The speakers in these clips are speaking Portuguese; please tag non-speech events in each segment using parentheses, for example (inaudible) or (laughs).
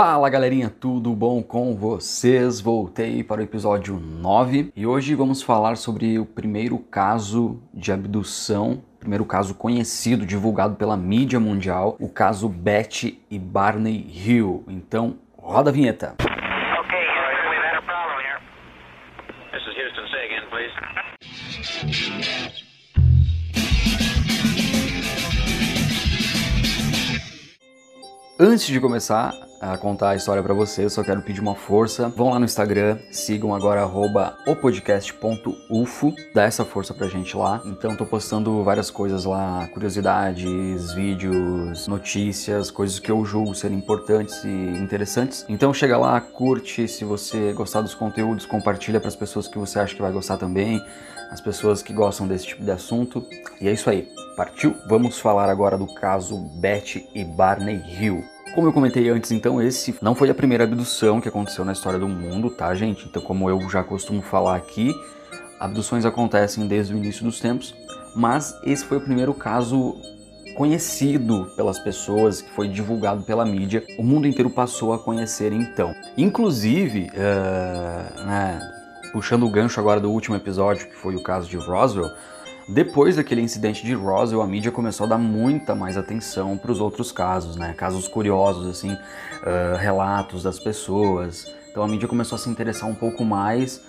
Fala galerinha, tudo bom com vocês? Voltei para o episódio 9 e hoje vamos falar sobre o primeiro caso de abdução, primeiro caso conhecido, divulgado pela mídia mundial, o caso Betty e Barney Hill. Então, roda a vinheta. Antes de começar a contar a história para vocês, só quero pedir uma força. Vão lá no Instagram, sigam agora arroba opodcast.ufo, dá essa força pra gente lá. Então tô postando várias coisas lá, curiosidades, vídeos, notícias, coisas que eu julgo serem importantes e interessantes. Então chega lá, curte, se você gostar dos conteúdos, compartilha para as pessoas que você acha que vai gostar também, as pessoas que gostam desse tipo de assunto. E é isso aí. Partiu? Vamos falar agora do caso Betty e Barney Hill. Como eu comentei antes, então, esse não foi a primeira abdução que aconteceu na história do mundo, tá, gente? Então, como eu já costumo falar aqui, abduções acontecem desde o início dos tempos, mas esse foi o primeiro caso conhecido pelas pessoas, que foi divulgado pela mídia, o mundo inteiro passou a conhecer então. Inclusive, eh, né, puxando o gancho agora do último episódio, que foi o caso de Roswell, depois daquele incidente de Roswell, a mídia começou a dar muita mais atenção para os outros casos, né? Casos curiosos, assim, uh, relatos das pessoas. Então a mídia começou a se interessar um pouco mais,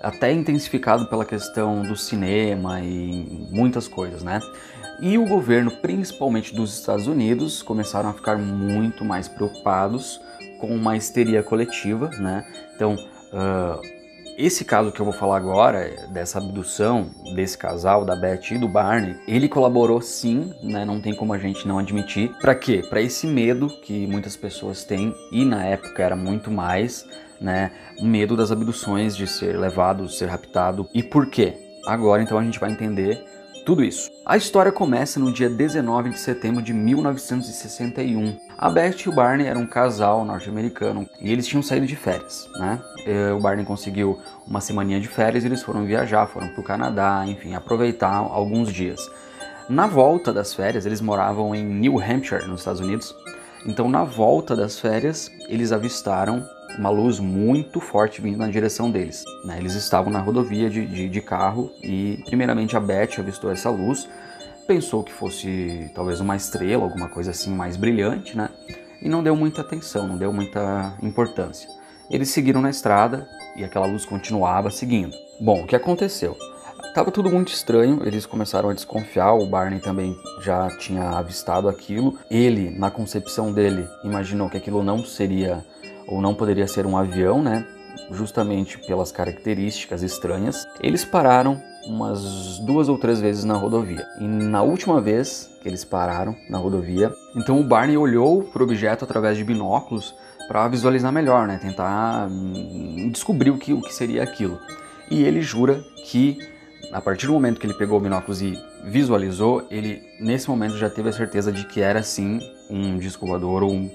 até intensificado pela questão do cinema e muitas coisas, né? E o governo, principalmente dos Estados Unidos, começaram a ficar muito mais preocupados com uma histeria coletiva, né? Então, uh, esse caso que eu vou falar agora, dessa abdução desse casal, da Beth e do Barney, ele colaborou sim, né? Não tem como a gente não admitir. Para quê? Para esse medo que muitas pessoas têm e na época era muito mais, né? O medo das abduções, de ser levado, ser raptado. E por quê? Agora então a gente vai entender tudo isso. A história começa no dia 19 de setembro de 1961. A Beth e o Barney eram um casal norte-americano e eles tinham saído de férias, né? O Barney conseguiu uma semaninha de férias e eles foram viajar, foram para o Canadá, enfim, aproveitar alguns dias. Na volta das férias, eles moravam em New Hampshire, nos Estados Unidos. Então, na volta das férias, eles avistaram uma luz muito forte vindo na direção deles. Né? Eles estavam na rodovia de, de, de carro e, primeiramente, a Beth avistou essa luz, pensou que fosse talvez uma estrela, alguma coisa assim mais brilhante, né? E não deu muita atenção, não deu muita importância. Eles seguiram na estrada e aquela luz continuava seguindo. Bom, o que aconteceu? Tava tudo muito estranho, eles começaram a desconfiar, o Barney também já tinha avistado aquilo. Ele, na concepção dele, imaginou que aquilo não seria ou não poderia ser um avião, né? Justamente pelas características estranhas. Eles pararam umas duas ou três vezes na rodovia. E na última vez que eles pararam na rodovia, então o Barney olhou para o objeto através de binóculos para visualizar melhor, né? Tentar hum, descobrir o que, o que seria aquilo. E ele jura que a partir do momento que ele pegou o binóculos e visualizou, ele nesse momento já teve a certeza de que era sim um disco voador ou um,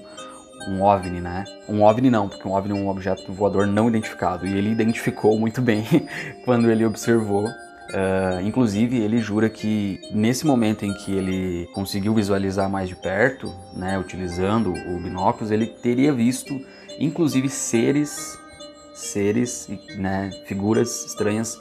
um OVNI, né? Um OVNI não, porque um OVNI é um objeto voador não identificado. E ele identificou muito bem (laughs) quando ele observou. Uh, inclusive, ele jura que nesse momento em que ele conseguiu visualizar mais de perto, né, utilizando o binóculos, ele teria visto, inclusive, seres, seres, né, figuras estranhas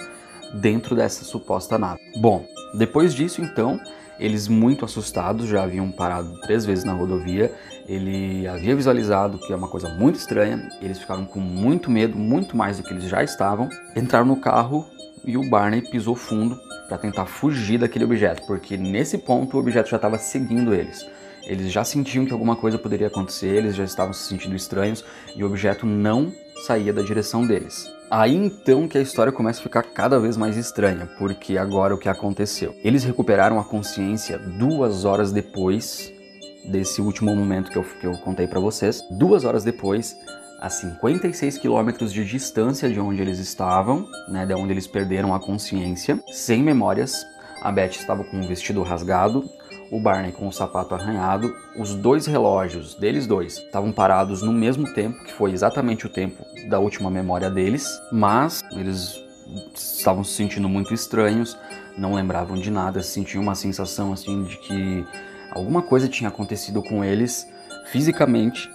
dentro dessa suposta nave. Bom, depois disso, então, eles muito assustados já haviam parado três vezes na rodovia. Ele havia visualizado que é uma coisa muito estranha. Eles ficaram com muito medo, muito mais do que eles já estavam. Entraram no carro e o Barney pisou fundo para tentar fugir daquele objeto, porque nesse ponto o objeto já estava seguindo eles. Eles já sentiam que alguma coisa poderia acontecer, eles já estavam se sentindo estranhos e o objeto não saía da direção deles. Aí então que a história começa a ficar cada vez mais estranha, porque agora o que aconteceu? Eles recuperaram a consciência duas horas depois desse último momento que eu, que eu contei para vocês. Duas horas depois, a 56 quilômetros de distância de onde eles estavam, né, de onde eles perderam a consciência, sem memórias. A Beth estava com o vestido rasgado, o Barney com o sapato arranhado. Os dois relógios deles dois estavam parados no mesmo tempo, que foi exatamente o tempo da última memória deles, mas eles estavam se sentindo muito estranhos, não lembravam de nada, sentiam uma sensação assim de que alguma coisa tinha acontecido com eles fisicamente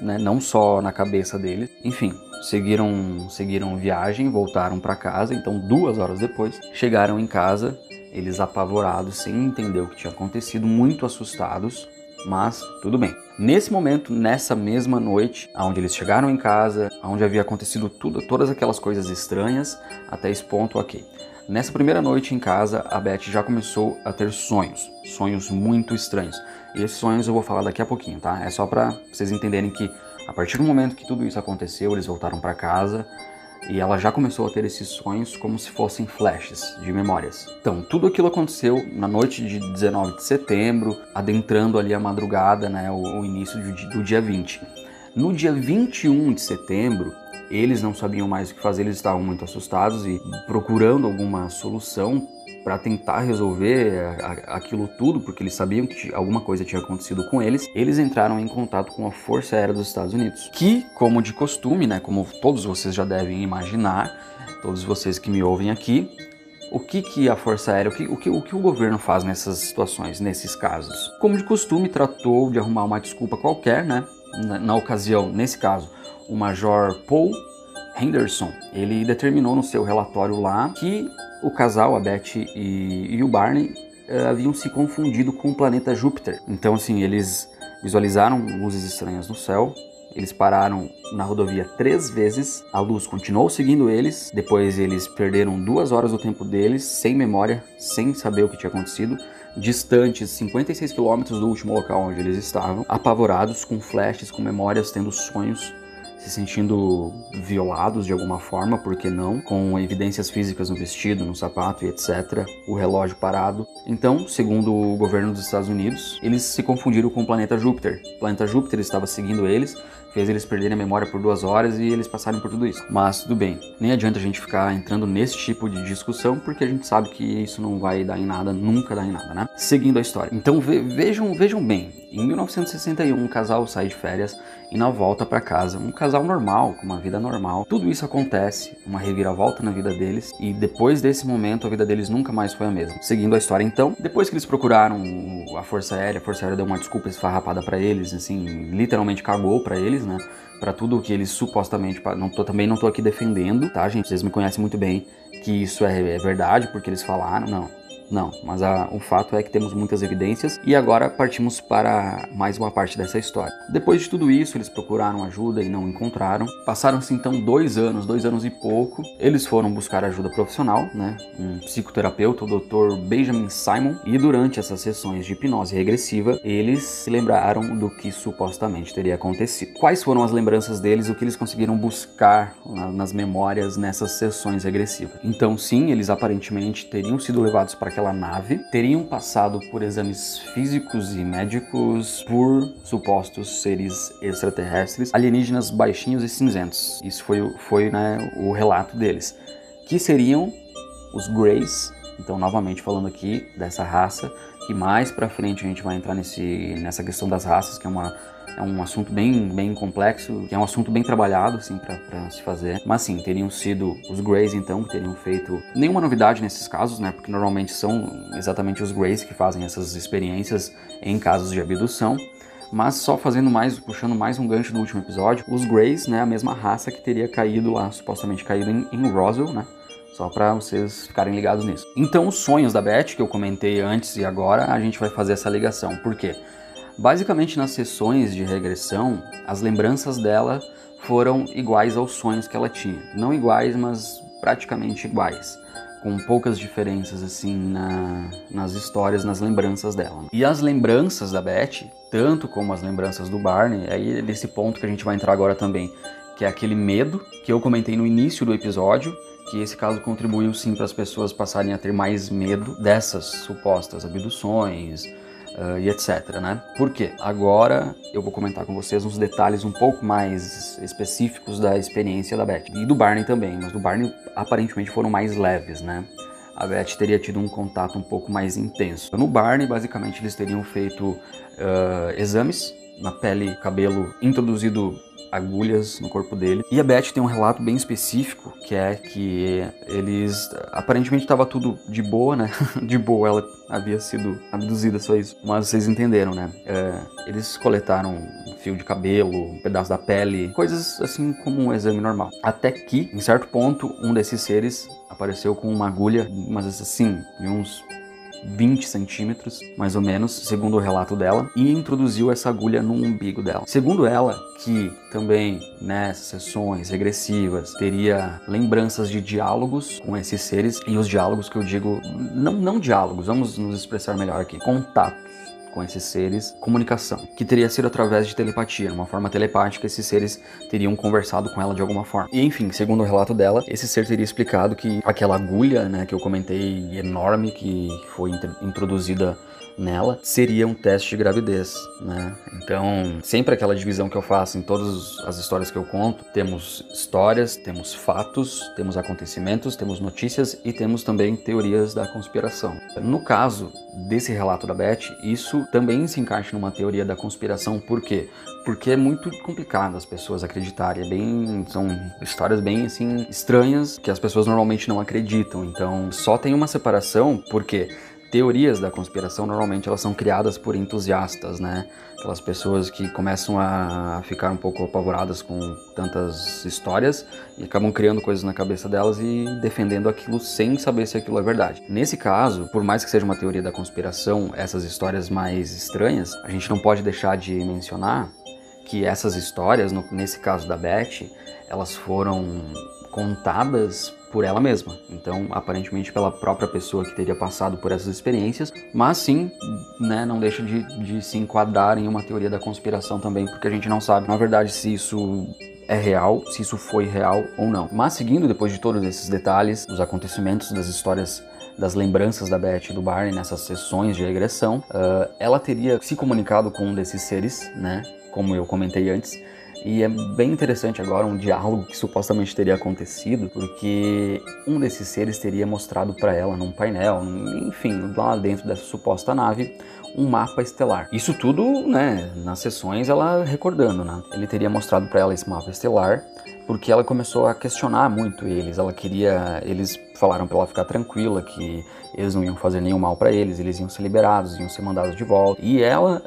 né? Não só na cabeça deles. Enfim, seguiram, seguiram viagem, voltaram para casa. Então, duas horas depois, chegaram em casa, eles apavorados, sem entender o que tinha acontecido, muito assustados. Mas tudo bem. Nesse momento, nessa mesma noite, onde eles chegaram em casa, onde havia acontecido tudo, todas aquelas coisas estranhas, até esse ponto, ok. Nessa primeira noite em casa, a Beth já começou a ter sonhos, sonhos muito estranhos. E esses sonhos eu vou falar daqui a pouquinho, tá? É só para vocês entenderem que a partir do momento que tudo isso aconteceu, eles voltaram para casa e ela já começou a ter esses sonhos como se fossem flashes de memórias. Então, tudo aquilo aconteceu na noite de 19 de setembro, adentrando ali a madrugada, né, o, o início do, do dia 20. No dia 21 de setembro, eles não sabiam mais o que fazer, eles estavam muito assustados e procurando alguma solução para tentar resolver aquilo tudo, porque eles sabiam que alguma coisa tinha acontecido com eles, eles entraram em contato com a Força Aérea dos Estados Unidos, que, como de costume, né, como todos vocês já devem imaginar, todos vocês que me ouvem aqui, o que, que a Força Aérea, o que, o que, o que o governo faz nessas situações, nesses casos? Como de costume, tratou de arrumar uma desculpa qualquer, né? Na, na ocasião, nesse caso, o Major Paul Henderson, ele determinou no seu relatório lá que o casal, a Beth e, e o Barney, uh, haviam se confundido com o planeta Júpiter. Então, assim, eles visualizaram luzes estranhas no céu, eles pararam na rodovia três vezes, a luz continuou seguindo eles, depois eles perderam duas horas do tempo deles, sem memória, sem saber o que tinha acontecido, distantes 56 quilômetros do último local onde eles estavam, apavorados, com flashes, com memórias, tendo sonhos se sentindo violados de alguma forma, por que não? Com evidências físicas no vestido, no sapato e etc. O relógio parado. Então, segundo o governo dos Estados Unidos, eles se confundiram com o planeta Júpiter. O planeta Júpiter estava seguindo eles, fez eles perderem a memória por duas horas e eles passaram por tudo isso. Mas tudo bem, nem adianta a gente ficar entrando nesse tipo de discussão porque a gente sabe que isso não vai dar em nada, nunca dá em nada, né? Seguindo a história. Então ve vejam, vejam bem, em 1961 um casal sai de férias e na volta para casa, um casal normal, com uma vida normal. Tudo isso acontece, uma reviravolta na vida deles e depois desse momento a vida deles nunca mais foi a mesma. Seguindo a história então, depois que eles procuraram a Força Aérea, a Força Aérea deu uma desculpa esfarrapada para eles, assim, literalmente cagou para eles, né? Para tudo o que eles supostamente. Não tô, também não tô aqui defendendo, tá, gente? Vocês me conhecem muito bem que isso é, é verdade, porque eles falaram. Não, não, mas a, o fato é que temos muitas evidências e agora partimos para mais uma parte dessa história. Depois de tudo isso, eles procuraram ajuda e não encontraram. Passaram-se então dois anos, dois anos e pouco. Eles foram buscar ajuda profissional, né? Um psicoterapeuta, o Dr. Benjamin Simon, e durante essas sessões de hipnose regressiva, eles se lembraram do que supostamente teria acontecido. Quais foram as lembranças deles, o que eles conseguiram buscar nas memórias nessas sessões regressivas? Então, sim, eles aparentemente teriam sido levados para aquela nave teriam passado por exames físicos e médicos por supostos seres extraterrestres, alienígenas baixinhos e cinzentos. Isso foi, foi né, o relato deles. Que seriam os Greys, então novamente falando aqui dessa raça, que mais pra frente a gente vai entrar nesse, nessa questão das raças, que é uma é um assunto bem, bem complexo, que é um assunto bem trabalhado, assim, para se fazer. Mas sim, teriam sido os Greys, então, que teriam feito nenhuma novidade nesses casos, né? Porque normalmente são exatamente os Greys que fazem essas experiências em casos de abdução. Mas só fazendo mais, puxando mais um gancho do último episódio, os Greys, né, a mesma raça que teria caído lá, supostamente caído em, em Roswell, né? Só para vocês ficarem ligados nisso. Então, os sonhos da Beth, que eu comentei antes e agora, a gente vai fazer essa ligação. Por quê? Basicamente, nas sessões de regressão, as lembranças dela foram iguais aos sonhos que ela tinha. Não iguais, mas praticamente iguais. Com poucas diferenças, assim, na, nas histórias, nas lembranças dela. E as lembranças da Beth, tanto como as lembranças do Barney, aí é nesse ponto que a gente vai entrar agora também, que é aquele medo que eu comentei no início do episódio, que esse caso contribuiu sim para as pessoas passarem a ter mais medo dessas supostas abduções, uh, e etc, né? Por quê? Agora eu vou comentar com vocês uns detalhes um pouco mais específicos da experiência da Beth e do Barney também, mas do Barney aparentemente foram mais leves, né? A Beth teria tido um contato um pouco mais intenso. No Barney, basicamente, eles teriam feito uh, exames na pele, cabelo, introduzido agulhas no corpo dele. E a Beth tem um relato bem específico, que é que eles aparentemente estava tudo de boa, né? (laughs) de boa, ela havia sido abduzida, só isso. Mas vocês entenderam, né? É, eles coletaram um fio de cabelo, um pedaço da pele, coisas assim como um exame normal. Até que, em certo ponto, um desses seres apareceu com uma agulha, mas assim, de uns 20 centímetros, mais ou menos, segundo o relato dela, e introduziu essa agulha no umbigo dela. Segundo ela, que também nessas sessões regressivas teria lembranças de diálogos com esses seres, e os diálogos que eu digo, não, não diálogos, vamos nos expressar melhor aqui, contato com esses seres comunicação, que teria sido através de telepatia, uma forma telepática, esses seres teriam conversado com ela de alguma forma. E enfim, segundo o relato dela, esse ser teria explicado que aquela agulha, né, que eu comentei enorme que foi introduzida nela seria um teste de gravidez, né? Então, sempre aquela divisão que eu faço em todas as histórias que eu conto, temos histórias, temos fatos, temos acontecimentos, temos notícias e temos também teorias da conspiração. No caso desse relato da Beth, isso também se encaixa numa teoria da conspiração, por quê? Porque é muito complicado as pessoas acreditarem, é bem, são histórias bem assim estranhas que as pessoas normalmente não acreditam. Então, só tem uma separação porque teorias da conspiração normalmente elas são criadas por entusiastas, né? Aquelas pessoas que começam a ficar um pouco apavoradas com tantas histórias e acabam criando coisas na cabeça delas e defendendo aquilo sem saber se aquilo é verdade. Nesse caso, por mais que seja uma teoria da conspiração, essas histórias mais estranhas, a gente não pode deixar de mencionar que essas histórias, nesse caso da Beth, elas foram contadas por ela mesma. Então, aparentemente pela própria pessoa que teria passado por essas experiências, mas sim, né, não deixa de, de se enquadrar em uma teoria da conspiração também, porque a gente não sabe, na verdade, se isso é real, se isso foi real ou não. Mas seguindo depois de todos esses detalhes, dos acontecimentos, das histórias das lembranças da Beth e do Barney nessas sessões de regressão, uh, ela teria se comunicado com um desses seres, né? Como eu comentei antes, e é bem interessante agora um diálogo que supostamente teria acontecido, porque um desses seres teria mostrado para ela num painel, enfim, lá dentro dessa suposta nave, um mapa estelar. Isso tudo, né, nas sessões ela recordando, né? Ele teria mostrado para ela esse mapa estelar porque ela começou a questionar muito eles. Ela queria, eles falaram para ela ficar tranquila que eles não iam fazer nenhum mal para eles, eles iam ser liberados, iam ser mandados de volta. E ela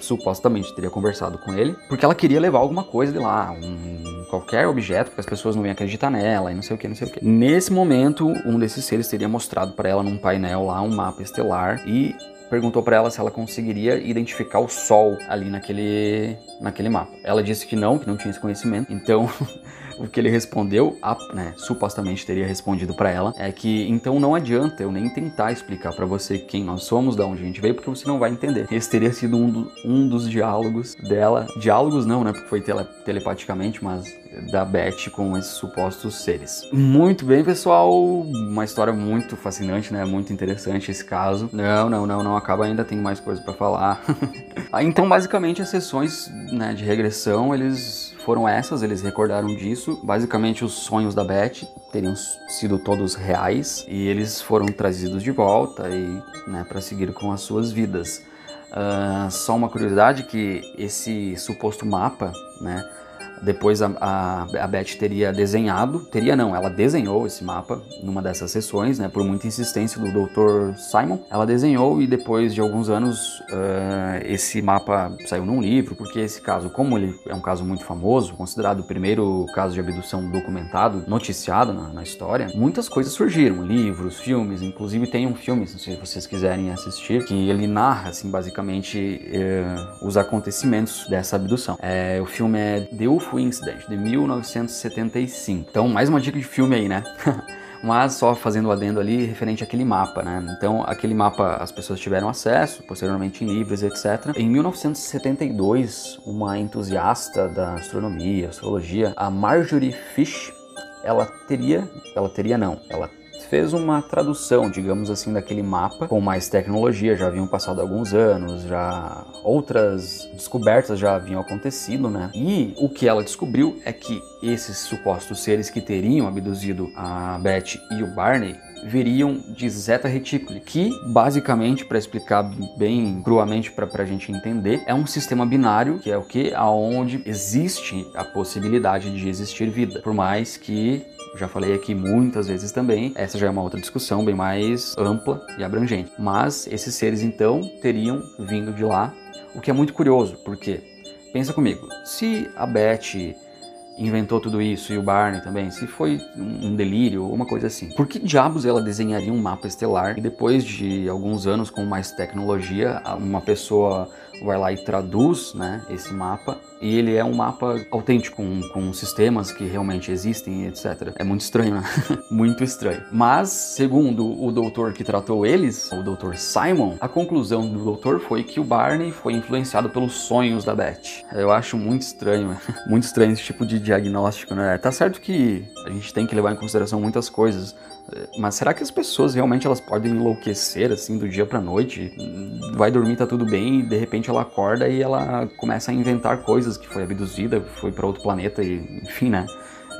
supostamente teria conversado com ele porque ela queria levar alguma coisa de lá, um, qualquer objeto, porque as pessoas não iam acreditar nela e não sei o que, não sei o que. Nesse momento, um desses seres teria mostrado para ela num painel lá um mapa estelar e perguntou para ela se ela conseguiria identificar o Sol ali naquele, naquele mapa. Ela disse que não, que não tinha esse conhecimento. Então, (laughs) o que ele respondeu, a, né, supostamente teria respondido para ela, é que então não adianta eu nem tentar explicar para você quem nós somos, de onde a gente veio, porque você não vai entender. Esse teria sido um, do, um dos diálogos dela. Diálogos não, né? Porque foi tele, telepaticamente, mas da Beth com esses supostos seres. Muito bem, pessoal. Uma história muito fascinante, né? Muito interessante esse caso. Não, não, não, não acaba ainda, tem mais coisa para falar. (laughs) Ah, então, basicamente, as sessões né, de regressão, eles foram essas, eles recordaram disso. Basicamente, os sonhos da Beth teriam sido todos reais e eles foram trazidos de volta e, né, para seguir com as suas vidas. Uh, só uma curiosidade que esse suposto mapa, né, depois a, a, a Beth teria desenhado, teria não, ela desenhou esse mapa numa dessas sessões, né, por muita insistência do Dr. Simon. Ela desenhou e depois de alguns anos uh, esse mapa saiu num livro, porque esse caso, como ele é um caso muito famoso, considerado o primeiro caso de abdução documentado, noticiado na, na história, muitas coisas surgiram, livros, filmes, inclusive tem um filme, se vocês quiserem assistir, que ele narra, assim, basicamente uh, os acontecimentos dessa abdução. É, o filme é The UFO UFO Incident, de 1975. Então, mais uma dica de filme aí, né? (laughs) Mas só fazendo o adendo ali referente àquele mapa, né? Então, aquele mapa as pessoas tiveram acesso, posteriormente em livros, etc. Em 1972, uma entusiasta da astronomia, astrologia, a Marjorie Fish, ela teria, ela teria não, ela fez uma tradução, digamos assim, daquele mapa com mais tecnologia. Já haviam passado alguns anos, já outras descobertas já haviam acontecido, né? E o que ela descobriu é que esses supostos seres que teriam abduzido a Beth e o Barney viriam de Zeta Reticuli, que basicamente, para explicar bem cruamente para a gente entender, é um sistema binário, que é o que? Aonde existe a possibilidade de existir vida, por mais que já falei aqui muitas vezes também, essa já é uma outra discussão bem mais ampla e abrangente. Mas esses seres então teriam vindo de lá, o que é muito curioso, porque pensa comigo, se a Beth inventou tudo isso e o Barney também, se foi um delírio ou uma coisa assim. Por que diabos ela desenharia um mapa estelar e depois de alguns anos com mais tecnologia, uma pessoa vai lá e traduz né, esse mapa e ele é um mapa autêntico, com, com sistemas que realmente existem, etc. É muito estranho, né? (laughs) muito estranho. Mas, segundo o doutor que tratou eles, o doutor Simon, a conclusão do doutor foi que o Barney foi influenciado pelos sonhos da Beth. Eu acho muito estranho, (laughs) muito estranho esse tipo de diagnóstico, né? Tá certo que a gente tem que levar em consideração muitas coisas, mas será que as pessoas realmente elas podem enlouquecer assim do dia para noite? Vai dormir, tá tudo bem, e de repente ela acorda e ela começa a inventar coisas que foi abduzida, foi para outro planeta e enfim, né?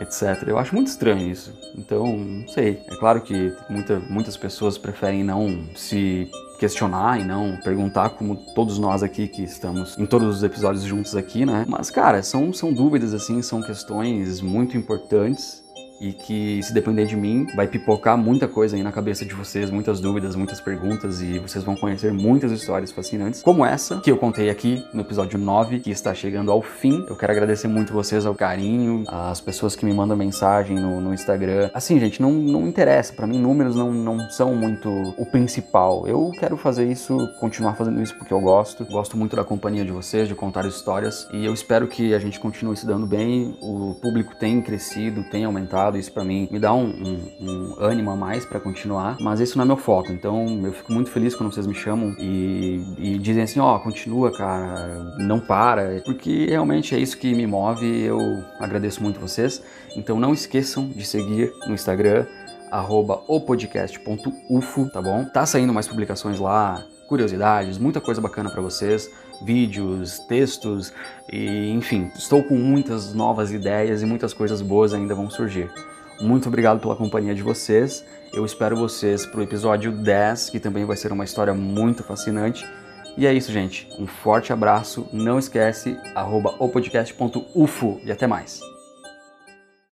Etc. Eu acho muito estranho isso. Então, não sei. É claro que muita, muitas pessoas preferem não se questionar e não perguntar, como todos nós aqui que estamos em todos os episódios juntos aqui, né? Mas, cara, são, são dúvidas, assim, são questões muito importantes e que, se depender de mim, vai pipocar muita coisa aí na cabeça de vocês, muitas dúvidas, muitas perguntas e vocês vão conhecer muitas histórias fascinantes, como essa que eu contei aqui no episódio 9, que está chegando ao fim. Eu quero agradecer muito vocês ao carinho, as pessoas que me mandam mensagem no, no Instagram. Assim, gente, não, não interessa, para mim números não, não são muito o principal. Eu quero fazer isso, continuar fazendo isso porque eu gosto, gosto muito da companhia de vocês, de contar histórias e eu espero que a gente continue se dando bem. O público tem crescido, tem aumentado isso para mim me dá um, um, um ânimo a mais para continuar, mas isso não é meu foco. Então eu fico muito feliz quando vocês me chamam e, e dizem assim: ó, oh, continua, cara, não para, porque realmente é isso que me move. Eu agradeço muito vocês. Então não esqueçam de seguir no Instagram opodcast.ufo, tá bom? Tá saindo mais publicações lá, curiosidades, muita coisa bacana para vocês, vídeos, textos e enfim, estou com muitas novas ideias e muitas coisas boas ainda vão surgir. Muito obrigado pela companhia de vocês. Eu espero vocês pro episódio 10, que também vai ser uma história muito fascinante. E é isso, gente. Um forte abraço. Não esquece, arroba opodcast.ufo e até mais.